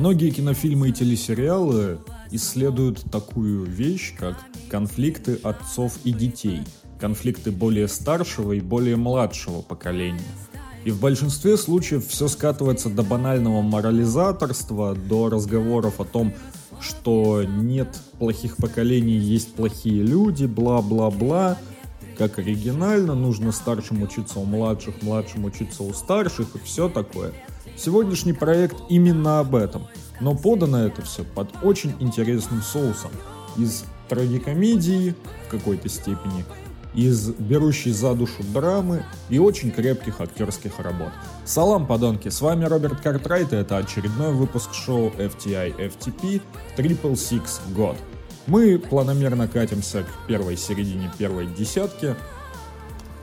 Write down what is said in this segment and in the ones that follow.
Многие кинофильмы и телесериалы исследуют такую вещь, как конфликты отцов и детей, конфликты более старшего и более младшего поколения. И в большинстве случаев все скатывается до банального морализаторства, до разговоров о том, что нет плохих поколений, есть плохие люди, бла-бла-бла. Как оригинально, нужно старшим учиться у младших, младшим учиться у старших и все такое. Сегодняшний проект именно об этом. Но подано это все под очень интересным соусом. Из трагикомедии в какой-то степени, из берущей за душу драмы и очень крепких актерских работ. Салам, подонки, с вами Роберт Картрайт, и это очередной выпуск шоу FTI FTP Triple Six God. Мы планомерно катимся к первой середине первой десятки.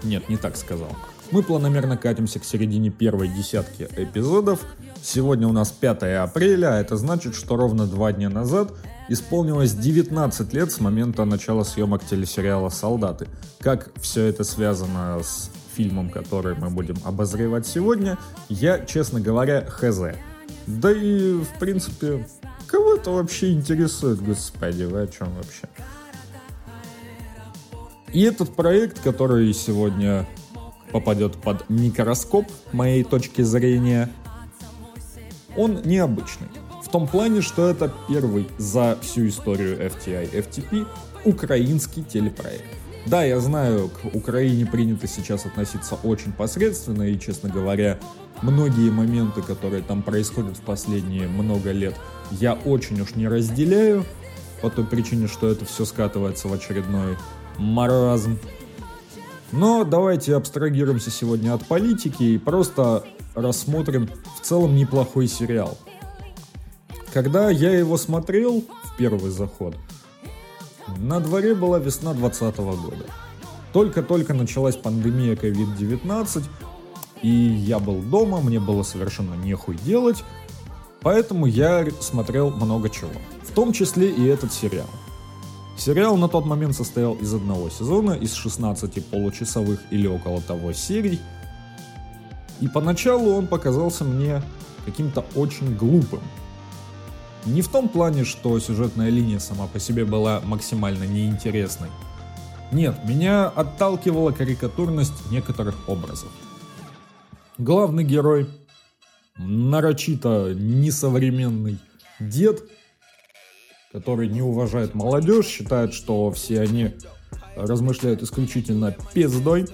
Нет, не так сказал. Мы планомерно катимся к середине первой десятки эпизодов. Сегодня у нас 5 апреля, а это значит, что ровно два дня назад исполнилось 19 лет с момента начала съемок телесериала «Солдаты». Как все это связано с фильмом, который мы будем обозревать сегодня, я, честно говоря, хз. Да и, в принципе, кого это вообще интересует, господи, вы о чем вообще? И этот проект, который сегодня попадет под микроскоп моей точки зрения, он необычный. В том плане, что это первый за всю историю FTI FTP украинский телепроект. Да, я знаю, к Украине принято сейчас относиться очень посредственно, и, честно говоря, многие моменты, которые там происходят в последние много лет, я очень уж не разделяю, по той причине, что это все скатывается в очередной маразм но давайте абстрагируемся сегодня от политики и просто рассмотрим в целом неплохой сериал. Когда я его смотрел в первый заход, на дворе была весна 2020 года. Только-только началась пандемия COVID-19, и я был дома, мне было совершенно нехуй делать, поэтому я смотрел много чего. В том числе и этот сериал. Сериал на тот момент состоял из одного сезона, из 16 получасовых или около того серий. И поначалу он показался мне каким-то очень глупым. Не в том плане, что сюжетная линия сама по себе была максимально неинтересной. Нет, меня отталкивала карикатурность некоторых образов. Главный герой, нарочито несовременный дед, который не уважает молодежь, считает, что все они размышляют исключительно пиздой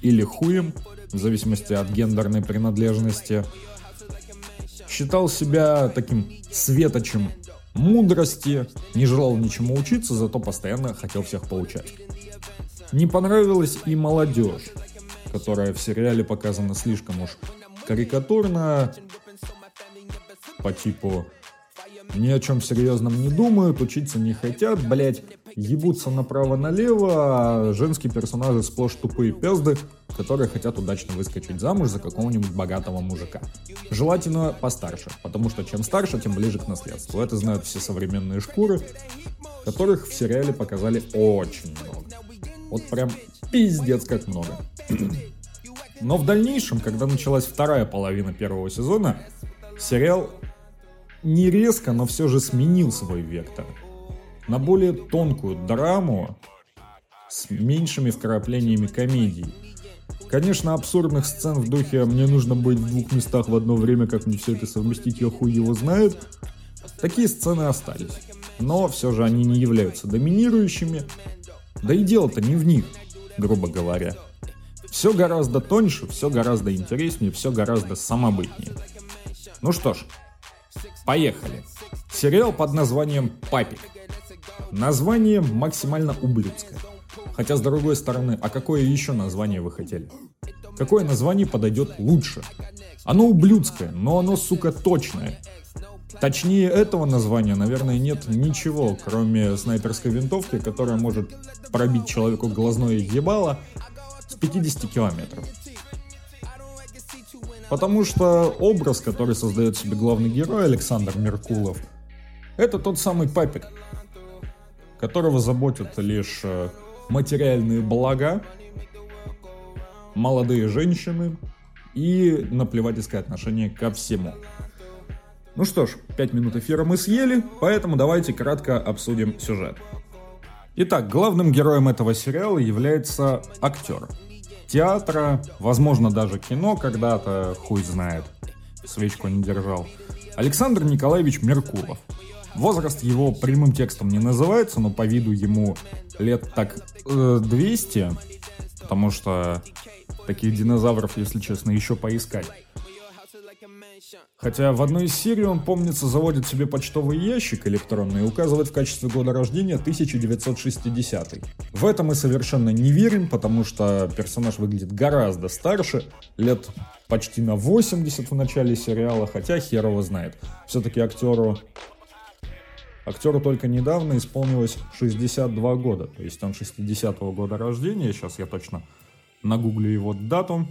или хуем, в зависимости от гендерной принадлежности. Считал себя таким светочем мудрости, не желал ничему учиться, зато постоянно хотел всех получать. Не понравилась и молодежь, которая в сериале показана слишком уж карикатурно, по типу ни о чем серьезном не думают, учиться не хотят, блять, ебутся направо-налево, а женские персонажи сплошь тупые пезды, которые хотят удачно выскочить замуж за какого-нибудь богатого мужика. Желательно постарше, потому что чем старше, тем ближе к наследству. Это знают все современные шкуры, которых в сериале показали очень много. Вот прям пиздец как много. Но в дальнейшем, когда началась вторая половина первого сезона, сериал не резко, но все же сменил свой вектор. На более тонкую драму с меньшими вкраплениями комедии. Конечно, абсурдных сцен в духе «мне нужно быть в двух местах в одно время, как мне все это совместить, я хуй его знает», такие сцены остались. Но все же они не являются доминирующими. Да и дело-то не в них, грубо говоря. Все гораздо тоньше, все гораздо интереснее, все гораздо самобытнее. Ну что ж, Поехали. Сериал под названием «Папик». Название максимально ублюдское. Хотя, с другой стороны, а какое еще название вы хотели? Какое название подойдет лучше? Оно ублюдское, но оно, сука, точное. Точнее этого названия, наверное, нет ничего, кроме снайперской винтовки, которая может пробить человеку глазное ебало с 50 километров. Потому что образ, который создает себе главный герой Александр Меркулов, это тот самый папик, которого заботят лишь э, материальные блага, молодые женщины и наплевательское отношение ко всему. Ну что ж, 5 минут эфира мы съели, поэтому давайте кратко обсудим сюжет. Итак, главным героем этого сериала является актер. Театра, возможно даже кино когда-то, хуй знает, свечку не держал. Александр Николаевич Меркулов. Возраст его прямым текстом не называется, но по виду ему лет так э, 200, потому что таких динозавров, если честно, еще поискать. Хотя в одной из серий он, помнится, заводит себе почтовый ящик электронный и указывает в качестве года рождения 1960. В это мы совершенно не верим, потому что персонаж выглядит гораздо старше, лет почти на 80 в начале сериала, хотя хер его знает. Все-таки актеру Актеру только недавно исполнилось 62 года, то есть он 60-го года рождения, сейчас я точно нагуглю его дату.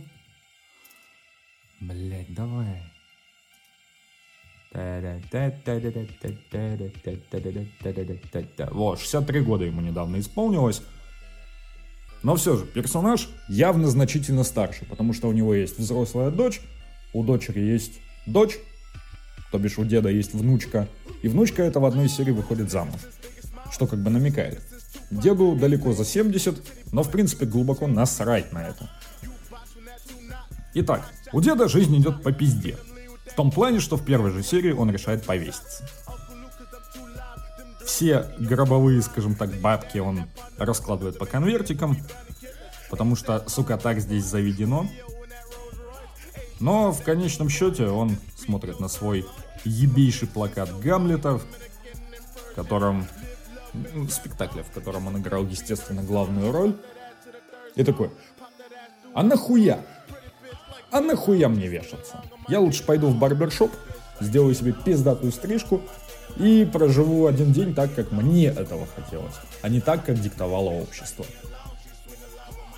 Блять, давай. Вот, 63 года ему недавно исполнилось. Но все же, персонаж явно значительно старше, потому что у него есть взрослая дочь, у дочери есть дочь, то бишь у деда есть внучка, и внучка эта в одной серии выходит замуж, что как бы намекает. Деду далеко за 70, но в принципе глубоко насрать на это. Итак, у деда жизнь идет по пизде. В том плане, что в первой же серии он решает повеситься. Все гробовые, скажем так, бабки он раскладывает по конвертикам, потому что, сука, так здесь заведено. Но в конечном счете он смотрит на свой ебейший плакат Гамлета, в котором спектакле, в котором он играл, естественно, главную роль. И такой, а нахуя? А нахуя мне вешаться? Я лучше пойду в барбершоп, сделаю себе пиздатую стрижку и проживу один день так, как мне этого хотелось, а не так, как диктовало общество.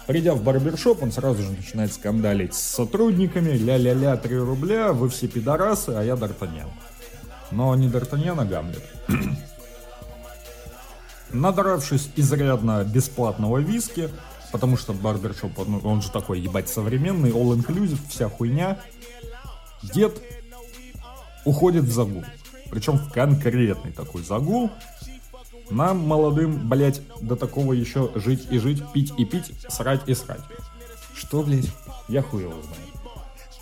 Придя в барбершоп, он сразу же начинает скандалить с сотрудниками, ля-ля-ля, 3 рубля, вы все пидорасы, а я Д'Артаньян. Но не Д'Артаньян, а Гамлет. Надравшись изрядно бесплатного виски, потому что барбершоп, он, он же такой, ебать, современный, all-inclusive, вся хуйня. Дед уходит в загул. Причем в конкретный такой загул. Нам, молодым, блять, до такого еще жить и жить, пить и пить, срать и срать. Что, блять, я хуй его знаю.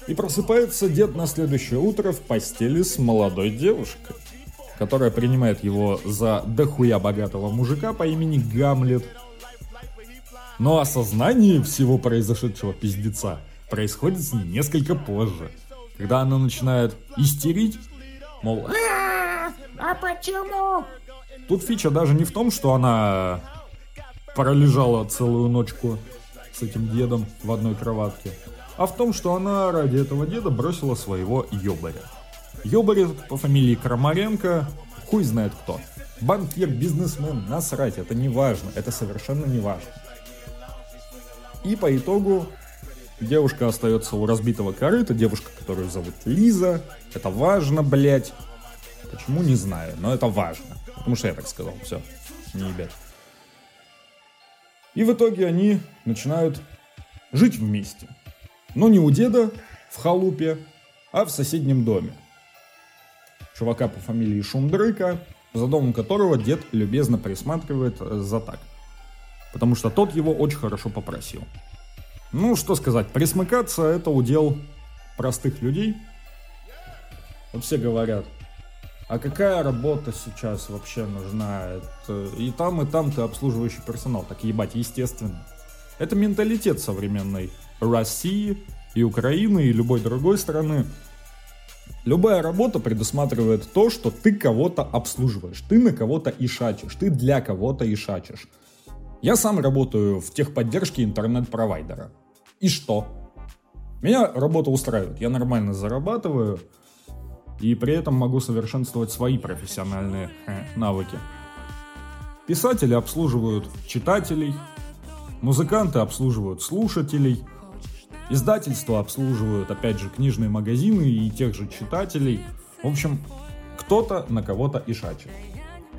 И просыпается дед на следующее утро в постели с молодой девушкой, которая принимает его за дохуя богатого мужика по имени Гамлет, но осознание всего произошедшего пиздеца происходит с ней несколько позже, когда она начинает истерить, мол, а, а почему? Тут фича даже не в том, что она пролежала целую ночку с этим дедом в одной кроватке, а в том, что она ради этого деда бросила своего ёбаря. Ёбарь по фамилии Крамаренко, хуй знает кто. Банкир, бизнесмен, насрать, это не важно, это совершенно не важно. И по итогу девушка остается у разбитого корыта, девушка, которую зовут Лиза. Это важно, блять. Почему, не знаю, но это важно. Потому что я так сказал, все, не ебят. И в итоге они начинают жить вместе. Но не у деда в халупе, а в соседнем доме. Чувака по фамилии Шумдрыка, за домом которого дед любезно присматривает за так потому что тот его очень хорошо попросил. Ну, что сказать, присмыкаться это удел простых людей. Вот все говорят, а какая работа сейчас вообще нужна? Это и там, и там ты обслуживающий персонал. Так ебать, естественно. Это менталитет современной России и Украины, и любой другой страны. Любая работа предусматривает то, что ты кого-то обслуживаешь, ты на кого-то ишачишь, ты для кого-то ишачишь. Я сам работаю в техподдержке интернет-провайдера. И что? Меня работа устраивает, я нормально зарабатываю, и при этом могу совершенствовать свои профессиональные э, навыки. Писатели обслуживают читателей, музыканты обслуживают слушателей, издательства обслуживают, опять же, книжные магазины и тех же читателей. В общем, кто-то на кого-то и шачет.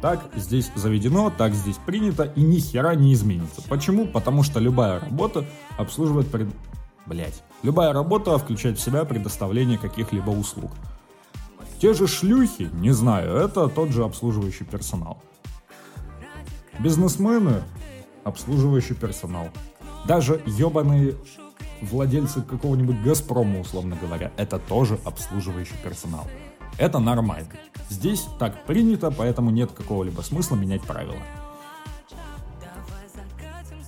Так здесь заведено, так здесь принято и ни хера не изменится. Почему? Потому что любая работа обслуживает пред... Блять. Любая работа включает в себя предоставление каких-либо услуг. Те же шлюхи, не знаю, это тот же обслуживающий персонал. Бизнесмены – обслуживающий персонал. Даже ебаные владельцы какого-нибудь Газпрома, условно говоря, это тоже обслуживающий персонал. Это нормально. Здесь так принято, поэтому нет какого-либо смысла менять правила.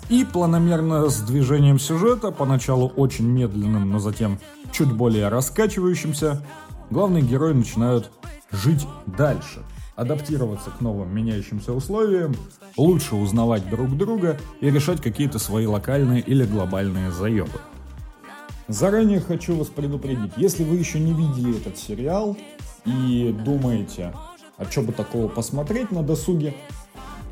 И планомерно с движением сюжета, поначалу очень медленным, но затем чуть более раскачивающимся, главные герои начинают жить дальше, адаптироваться к новым меняющимся условиям, лучше узнавать друг друга и решать какие-то свои локальные или глобальные заебы. Заранее хочу вас предупредить, если вы еще не видели этот сериал и думаете, а что бы такого посмотреть на досуге,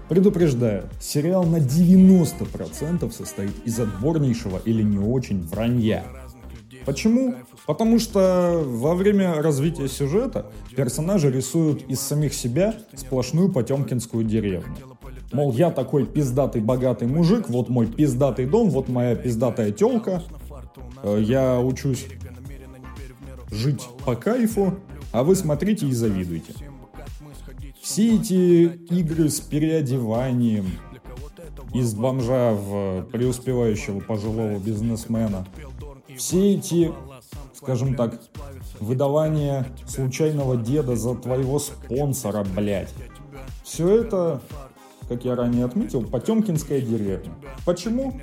Предупреждаю, сериал на 90% состоит из отборнейшего или не очень вранья. Почему? Потому что во время развития сюжета персонажи рисуют из самих себя сплошную потемкинскую деревню. Мол, я такой пиздатый богатый мужик, вот мой пиздатый дом, вот моя пиздатая телка, э, я учусь жить по кайфу, а вы смотрите и завидуйте. Все эти игры с переодеванием из бомжа в преуспевающего пожилого бизнесмена, все эти, скажем так, выдавание случайного деда за твоего спонсора, блядь. Все это, как я ранее отметил, Потемкинская деревня. Почему?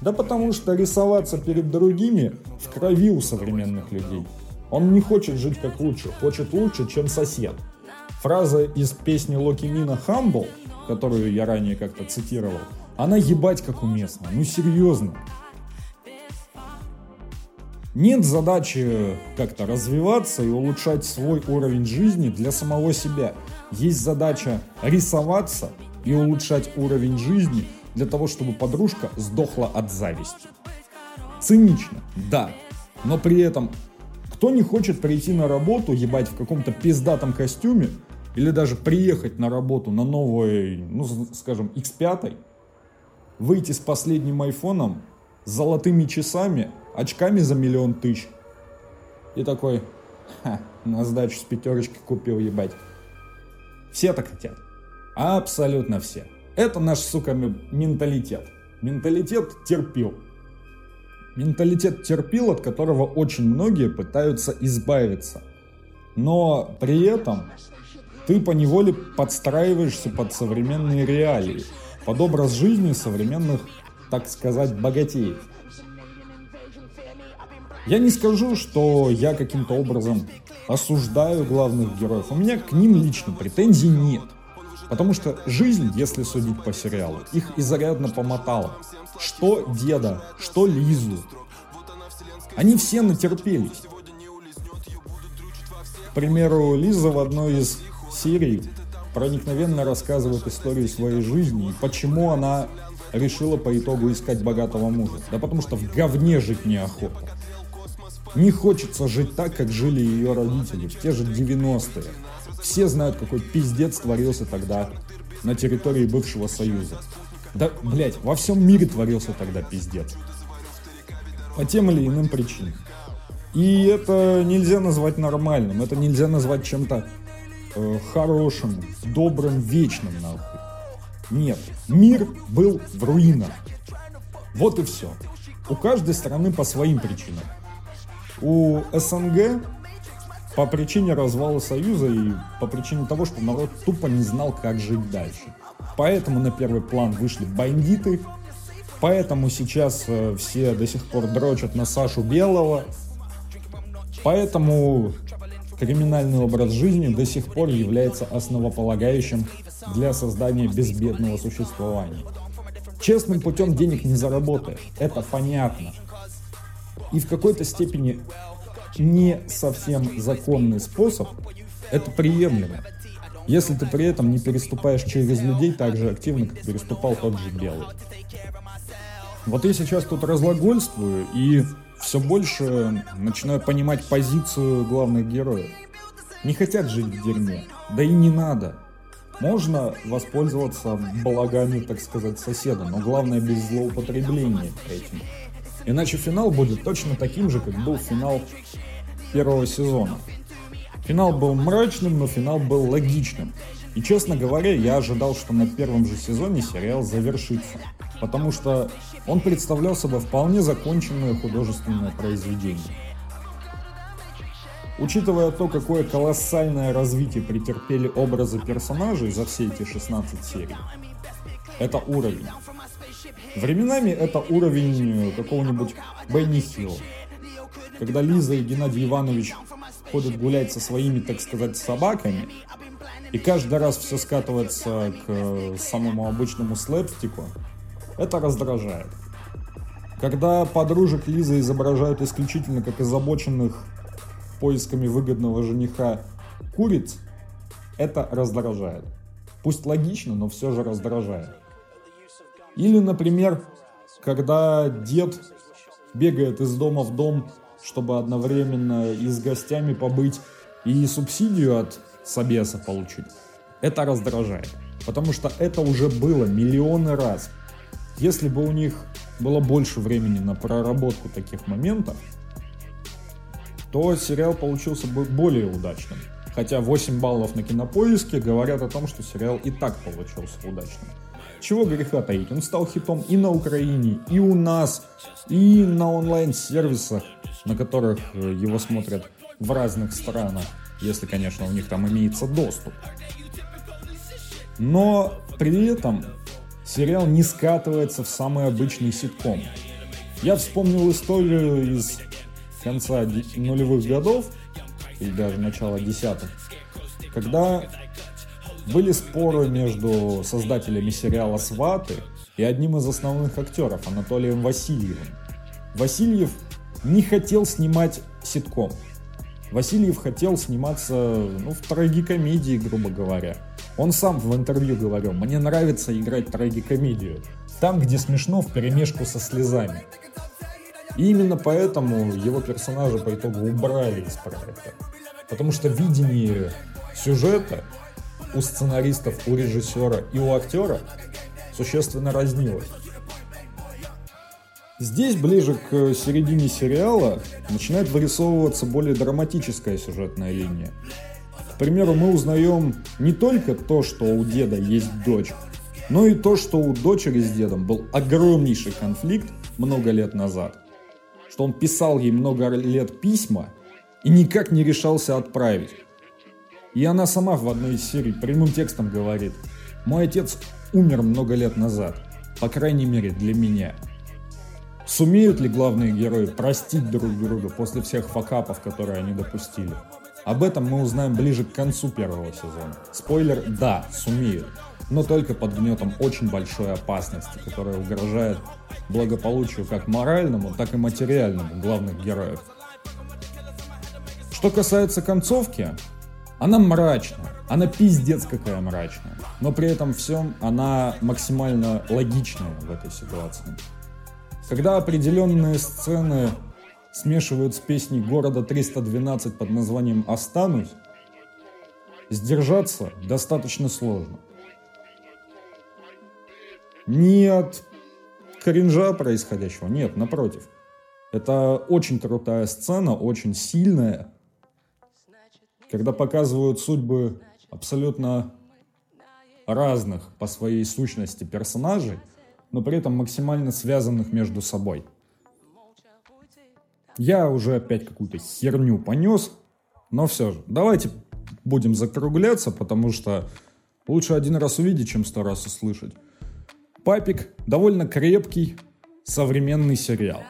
Да потому что рисоваться перед другими в крови у современных людей. Он не хочет жить как лучше, хочет лучше, чем сосед. Фраза из песни Локи Мина «Humble», которую я ранее как-то цитировал, она ебать как уместна. Ну серьезно. Нет задачи как-то развиваться и улучшать свой уровень жизни для самого себя. Есть задача рисоваться и улучшать уровень жизни для того, чтобы подружка сдохла от зависти. Цинично, да, но при этом кто не хочет прийти на работу, ебать в каком-то пиздатом костюме, или даже приехать на работу на новой, ну, скажем, X5, выйти с последним айфоном, с золотыми часами, очками за миллион тысяч. И такой, ха, на сдачу с пятерочки купил, ебать. Все так хотят. Абсолютно все. Это наш, сука, менталитет. Менталитет терпил. Менталитет терпил, от которого очень многие пытаются избавиться. Но при этом ты поневоле подстраиваешься под современные реалии, под образ жизни современных, так сказать, богатеев. Я не скажу, что я каким-то образом осуждаю главных героев. У меня к ним лично претензий нет. Потому что жизнь, если судить по сериалу, их изрядно помотала. Что деда, что Лизу. Они все натерпелись. К примеру, Лиза в одной из серий проникновенно рассказывает историю своей жизни и почему она решила по итогу искать богатого мужа. Да потому что в говне жить неохота. Не хочется жить так, как жили ее родители в те же 90-е. Все знают, какой пиздец творился тогда на территории бывшего Союза. Да, блять, во всем мире творился тогда пиздец. По тем или иным причинам. И это нельзя назвать нормальным, это нельзя назвать чем-то э, хорошим, добрым, вечным, нахуй. Нет, мир был в руинах. Вот и все. У каждой страны по своим причинам. У СНГ по причине развала Союза и по причине того, что народ тупо не знал, как жить дальше. Поэтому на первый план вышли бандиты, поэтому сейчас э, все до сих пор дрочат на Сашу Белого, поэтому криминальный образ жизни до сих пор является основополагающим для создания безбедного существования. Честным путем денег не заработаешь, это понятно. И в какой-то степени не совсем законный способ, это приемлемо. Если ты при этом не переступаешь через людей так же активно, как переступал тот же Белый. Вот я сейчас тут разлагольствую и все больше начинаю понимать позицию главных героев. Не хотят жить в дерьме, да и не надо. Можно воспользоваться благами, так сказать, соседа, но главное без злоупотребления этим. Иначе финал будет точно таким же, как был финал первого сезона. Финал был мрачным, но финал был логичным. И, честно говоря, я ожидал, что на первом же сезоне сериал завершится. Потому что он представлял собой вполне законченное художественное произведение. Учитывая то, какое колоссальное развитие претерпели образы персонажей за все эти 16 серий, это уровень. Временами это уровень какого-нибудь Бенни Хилл. Когда Лиза и Геннадий Иванович ходят гулять со своими, так сказать, собаками, и каждый раз все скатывается к самому обычному слэпстику, это раздражает. Когда подружек Лизы изображают исключительно как озабоченных поисками выгодного жениха куриц, это раздражает. Пусть логично, но все же раздражает. Или, например, когда дед бегает из дома в дом, чтобы одновременно и с гостями побыть, и субсидию от собеса получить. Это раздражает. Потому что это уже было миллионы раз. Если бы у них было больше времени на проработку таких моментов, то сериал получился бы более удачным. Хотя 8 баллов на кинопоиске говорят о том, что сериал и так получился удачным. Чего греха таить, он стал хитом и на Украине, и у нас, и на онлайн-сервисах, на которых э, его смотрят в разных странах, если, конечно, у них там имеется доступ. Но при этом сериал не скатывается в самый обычный ситком. Я вспомнил историю из конца нулевых годов, или даже начала десятых, когда были споры между создателями сериала «Сваты» и одним из основных актеров, Анатолием Васильевым. Васильев не хотел снимать ситком. Васильев хотел сниматься ну, в трагикомедии, грубо говоря. Он сам в интервью говорил, мне нравится играть трагикомедию. Там, где смешно, в перемешку со слезами. И именно поэтому его персонажа по итогу убрали из проекта. Потому что видение сюжета у сценаристов, у режиссера и у актера существенно разнилось. Здесь, ближе к середине сериала, начинает вырисовываться более драматическая сюжетная линия. К примеру, мы узнаем не только то, что у деда есть дочь, но и то, что у дочери с дедом был огромнейший конфликт много лет назад что он писал ей много лет письма и никак не решался отправить. И она сама в одной из серий прямым текстом говорит, «Мой отец умер много лет назад, по крайней мере для меня». Сумеют ли главные герои простить друг друга после всех факапов, которые они допустили? Об этом мы узнаем ближе к концу первого сезона. Спойлер, да, сумеют но только под гнетом очень большой опасности, которая угрожает благополучию как моральному, так и материальному главных героев. Что касается концовки, она мрачная, она пиздец какая мрачная, но при этом всем она максимально логичная в этой ситуации. Когда определенные сцены смешивают с песней города 312 под названием «Останусь», сдержаться достаточно сложно – не от кринжа происходящего, нет, напротив. Это очень крутая сцена, очень сильная, когда показывают судьбы абсолютно разных по своей сущности персонажей, но при этом максимально связанных между собой. Я уже опять какую-то херню понес, но все же, давайте будем закругляться, потому что лучше один раз увидеть, чем сто раз услышать. Папик довольно крепкий современный сериал.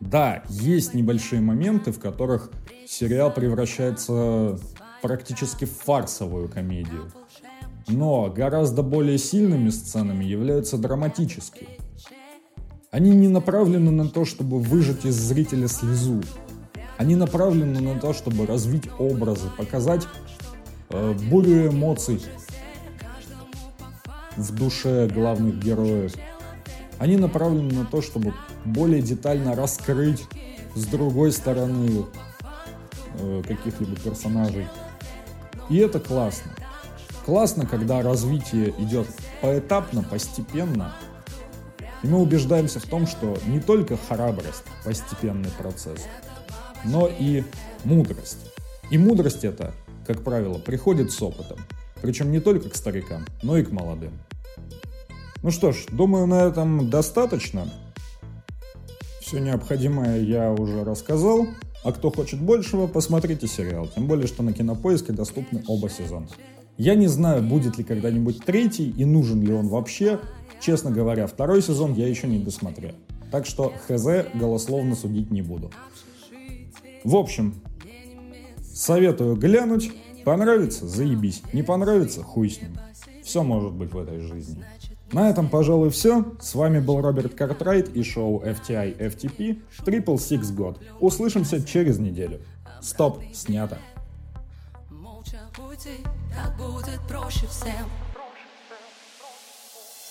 Да, есть небольшие моменты, в которых сериал превращается практически в фарсовую комедию. Но гораздо более сильными сценами являются драматические. Они не направлены на то, чтобы выжать из зрителя слезу. Они направлены на то, чтобы развить образы, показать э, бурю эмоций, в душе главных героев. Они направлены на то, чтобы более детально раскрыть с другой стороны э, каких-либо персонажей. И это классно. Классно, когда развитие идет поэтапно, постепенно. И мы убеждаемся в том, что не только храбрость – постепенный процесс, но и мудрость. И мудрость эта, как правило, приходит с опытом. Причем не только к старикам, но и к молодым. Ну что ж, думаю, на этом достаточно. Все необходимое я уже рассказал. А кто хочет большего, посмотрите сериал. Тем более, что на Кинопоиске доступны оба сезона. Я не знаю, будет ли когда-нибудь третий и нужен ли он вообще. Честно говоря, второй сезон я еще не досмотрел. Так что хз голословно судить не буду. В общем, советую глянуть. Понравится – заебись. Не понравится – хуй с ним. Все может быть в этой жизни. На этом, пожалуй, все. С вами был Роберт Картрайт и шоу FTI FTP Triple Six God. Услышимся через неделю. Стоп, снято.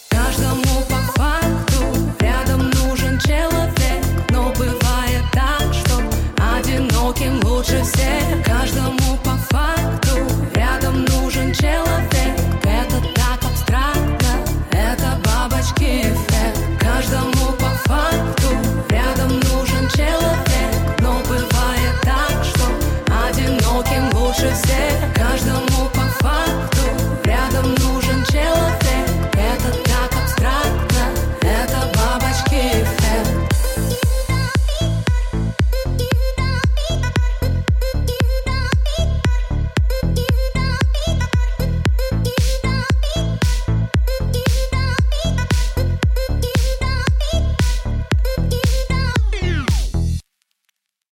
Каждому по факту рядом нужен человек, но бывает так, что одиноким лучше всех. Каждому по факту рядом